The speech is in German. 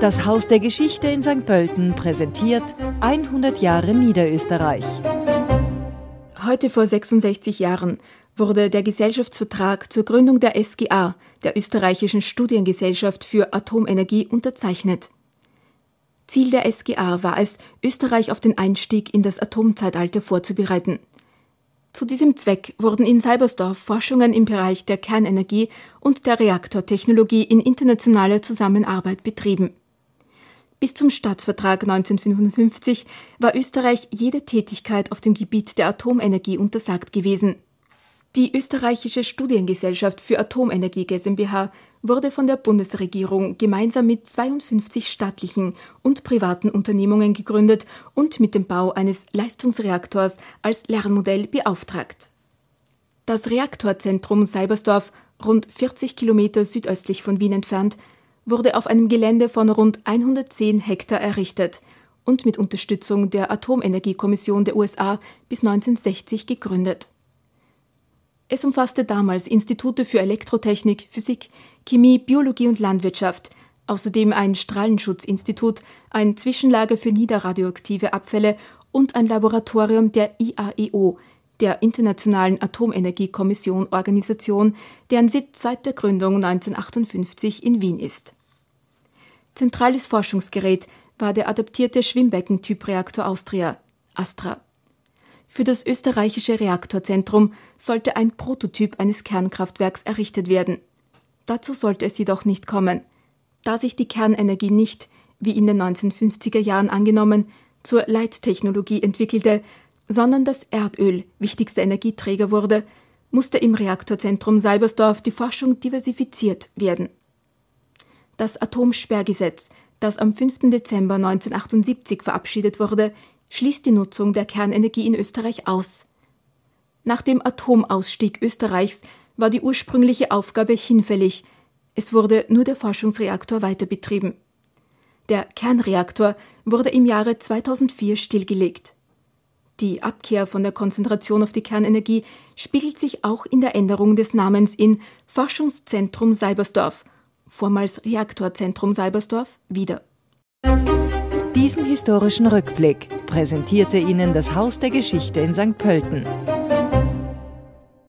Das Haus der Geschichte in St. Pölten präsentiert 100 Jahre Niederösterreich. Heute vor 66 Jahren wurde der Gesellschaftsvertrag zur Gründung der SGA, der österreichischen Studiengesellschaft für Atomenergie, unterzeichnet. Ziel der SGA war es, Österreich auf den Einstieg in das Atomzeitalter vorzubereiten. Zu diesem Zweck wurden in Seibersdorf Forschungen im Bereich der Kernenergie und der Reaktortechnologie in internationaler Zusammenarbeit betrieben. Bis zum Staatsvertrag 1955 war Österreich jede Tätigkeit auf dem Gebiet der Atomenergie untersagt gewesen. Die österreichische Studiengesellschaft für Atomenergie GmbH wurde von der Bundesregierung gemeinsam mit 52 staatlichen und privaten Unternehmungen gegründet und mit dem Bau eines Leistungsreaktors als Lernmodell beauftragt. Das Reaktorzentrum Seibersdorf, rund 40 Kilometer südöstlich von Wien entfernt, wurde auf einem Gelände von rund 110 Hektar errichtet und mit Unterstützung der Atomenergiekommission der USA bis 1960 gegründet. Es umfasste damals Institute für Elektrotechnik, Physik, Chemie, Biologie und Landwirtschaft, außerdem ein Strahlenschutzinstitut, ein Zwischenlager für niederradioaktive Abfälle und ein Laboratorium der IAEO, der Internationalen Atomenergiekommission Organisation, deren Sitz seit der Gründung 1958 in Wien ist. Zentrales Forschungsgerät war der adaptierte Schwimmbecken-Typreaktor Austria, Astra. Für das österreichische Reaktorzentrum sollte ein Prototyp eines Kernkraftwerks errichtet werden. Dazu sollte es jedoch nicht kommen, da sich die Kernenergie nicht, wie in den 1950er Jahren angenommen, zur Leittechnologie entwickelte, sondern das Erdöl wichtigster Energieträger wurde, musste im Reaktorzentrum Seibersdorf die Forschung diversifiziert werden. Das Atomsperrgesetz, das am 5. Dezember 1978 verabschiedet wurde, schließt die Nutzung der Kernenergie in Österreich aus. Nach dem Atomausstieg Österreichs war die ursprüngliche Aufgabe hinfällig. Es wurde nur der Forschungsreaktor weiterbetrieben. Der Kernreaktor wurde im Jahre 2004 stillgelegt. Die Abkehr von der Konzentration auf die Kernenergie spiegelt sich auch in der Änderung des Namens in Forschungszentrum Seibersdorf – vormals Reaktorzentrum Seibersdorf, wieder. Diesen historischen Rückblick präsentierte Ihnen das Haus der Geschichte in St. Pölten.